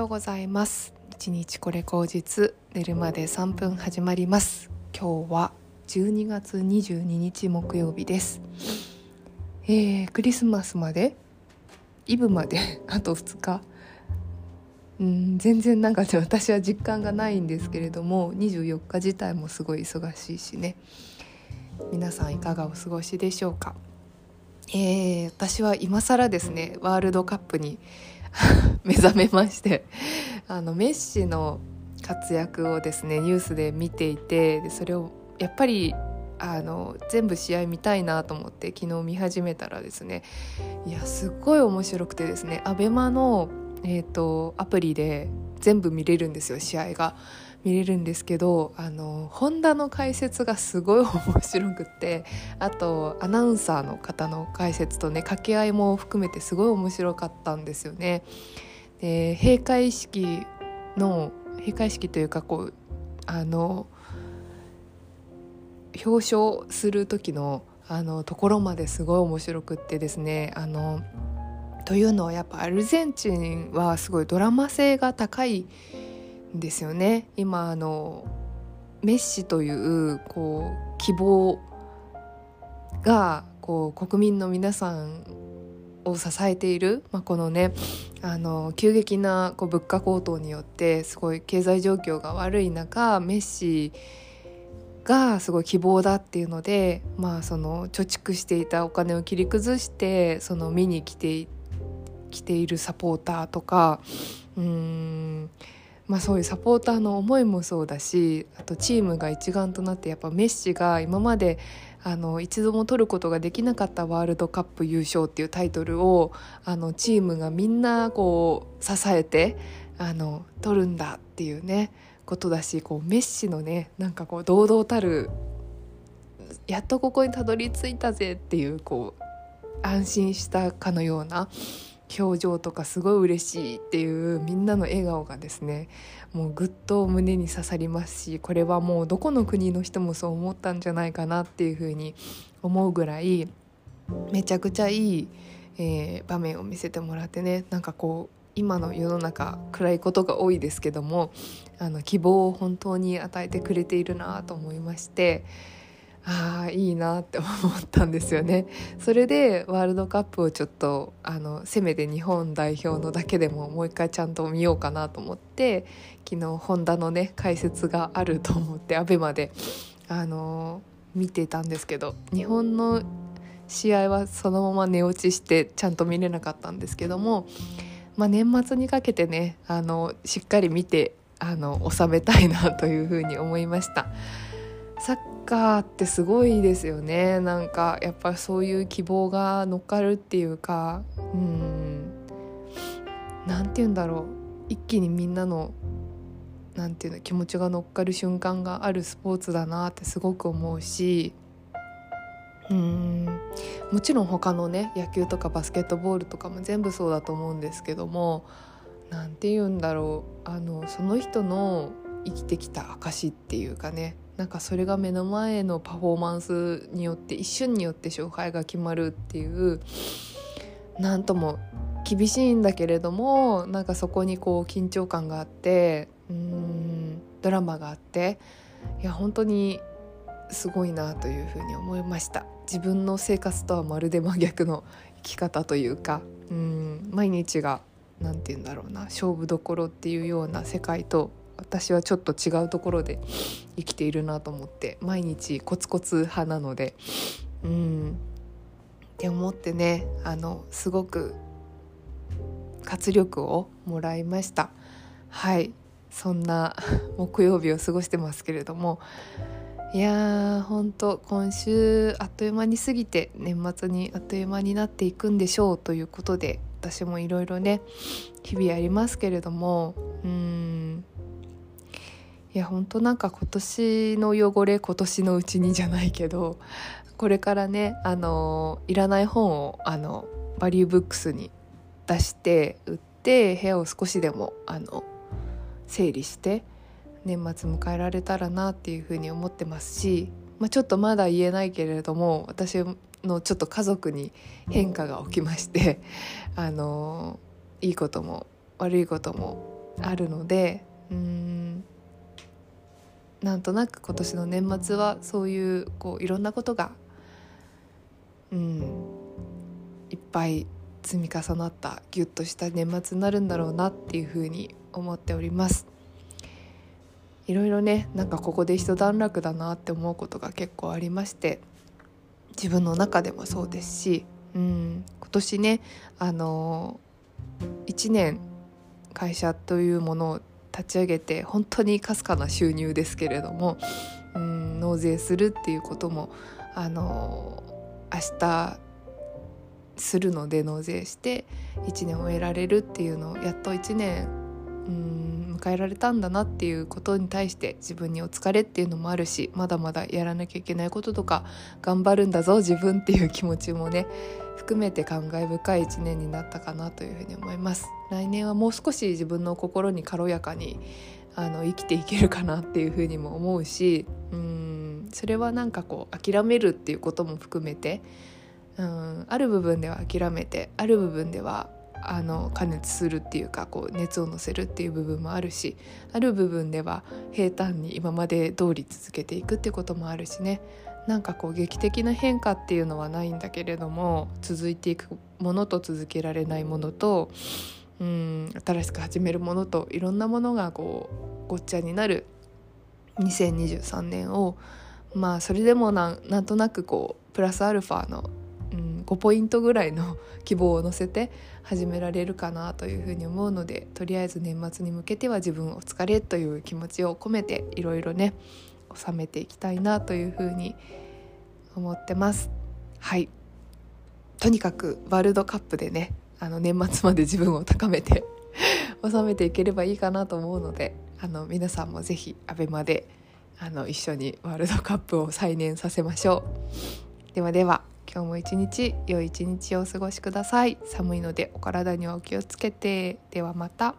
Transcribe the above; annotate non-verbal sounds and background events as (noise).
ようございます。一日これ口実寝るまで3分始まります。今日は12月22日木曜日です。えー、クリスマスまでイブまで (laughs) あと2日。うん全然なんかね私は実感がないんですけれども24日自体もすごい忙しいしね。皆さんいかがお過ごしでしょうか。えー、私は今更ですねワールドカップに (laughs) 目覚めましてあのメッシの活躍をですねニュースで見ていてそれをやっぱりあの全部試合見たいなと思って昨日見始めたらですねいやすっごい面白くてですね ABEMA の、えーとアプリで全部見れるんですよ試合が。見れるんですけどあのホンダの解説がすごい面白くってあとアナウンサーの方の解説とね掛け合いも含めてすごい面白かったんですよね。で閉会式の閉会式というかこうあの表彰する時のあのところまですごい面白くってですねあのというのはやっぱアルゼンチンはすごいドラマ性が高いですよね。今あのメッシというこう希望がこう国民の皆さんを支えている、まあ、このねあの急激なこう物価高騰によってすごい経済状況が悪い中メッシがすごい希望だっていうので、まあ、その貯蓄していたお金を切り崩してその見に来て来ているサポーターとかうんまあ、そういうサポーターの思いもそうだしあとチームが一丸となってやっぱメッシが今まであの一度も取ることができなかったワールドカップ優勝っていうタイトルをあのチームがみんなこう支えてあの取るんだっていうねことだしこうメッシのねなんかこう堂々たるやっとここにたどり着いたぜっていうこう安心したかのような表情とかすごい嬉しいっていうみんなの笑顔がですねもうぐっと胸に刺さりますしこれはもうどこの国の人もそう思ったんじゃないかなっていうふうに思うぐらいめちゃくちゃいい、えー、場面を見せてもらってねなんかこう今の世の中暗いことが多いですけどもあの希望を本当に与えてくれているなと思いまして。ああいいなって思ったんですよねそれでワールドカップをちょっとあのせめて日本代表のだけでももう一回ちゃんと見ようかなと思って昨日ホンダのね解説があると思って ABEMA であの見てたんですけど日本の試合はそのまま寝落ちしてちゃんと見れなかったんですけども、まあ、年末にかけてねあのしっかり見てあの収めたいなというふうに思いました。サッカーってすごいですよね。なんかやっぱそういう希望が乗っかるっていうか。うん。何て言うんだろう。一気にみんなのなんていうの気持ちが乗っかる瞬間があるスポーツだなってすごく思うし。うん。もちろん他のね野球とかバスケットボールとかも全部そうだと思うんですけども。何て言うんだろう。あのその人の生きてきた証っていうかね。なんかそれが目の前のパフォーマンスによって一瞬によって勝敗が決まるっていうなんとも厳しいんだけれどもなんかそこにこう緊張感があってうんドラマがあっていや本当にすごいなというふうに思いました。自分の生活とはまるで真逆の生き方というかうん毎日が何て言うんだろうな勝負どころっていうような世界と私はちょっと違うところで生きているなと思って毎日コツコツ派なのでうん。って思ってねあのすごく活力をもらいました。はい。そんな (laughs) 木曜日を過ごしてますけれどもいやーほんと今週あっという間に過ぎて年末にあっという間になっていくんでしょうということで私もいろいろね日々ありますけれどもうん。いや本当なんか今年の汚れ今年のうちにじゃないけどこれからねあのいらない本をあのバリューブックスに出して売って部屋を少しでもあの整理して年末迎えられたらなっていうふうに思ってますし、まあ、ちょっとまだ言えないけれども私のちょっと家族に変化が起きましてあのいいことも悪いこともあるのでうんなんとなく今年の年末はそういうこういろんなことがうんいっぱい積み重なったギュッとした年末になるんだろうなっていうふうに思っております。いろいろねなんかここで一段落だなって思うことが結構ありまして自分の中でもそうですし、うん、今年ねあの1年会社というものを立ち上げて本当にかすかな収入ですけれども、うん、納税するっていうこともあの明日するので納税して1年終えられるっていうのをやっと1年うん迎えられたんだなっていうことに対して自分にお疲れっていうのもあるしまだまだやらなきゃいけないこととか頑張るんだぞ自分っていう気持ちもね含めて感慨深い1年になったかなというふうに思います。来年はもう少し自分の心に軽やかにあの生きていけるかなっていうふうにも思うしうんそれはなんかこう諦めるっていうことも含めてうんある部分では諦めてある部分ではあの加熱するっていうかこう熱を乗せるっていう部分もあるしある部分では平坦に今まで通り続けていくっていうこともあるしね。なんかこう劇的な変化っていうのはないんだけれども続いていくものと続けられないものとうん新しく始めるものといろんなものがこうごっちゃになる2023年をまあそれでもなんとなくこうプラスアルファのうん5ポイントぐらいの (laughs) 希望を乗せて始められるかなというふうに思うのでとりあえず年末に向けては自分お疲れという気持ちを込めていろいろね収めていきたいなというふうに思ってます。はいとにかくワールドカップでねあの年末まで自分を高めて (laughs) 収めていければいいかなと思うのであの皆さんも是非 ABEMA であの一緒にワールドカップを再燃させましょう。ではでは今日も一日良い一日をお過ごしください寒いのでお体にはお気をつけてではまた。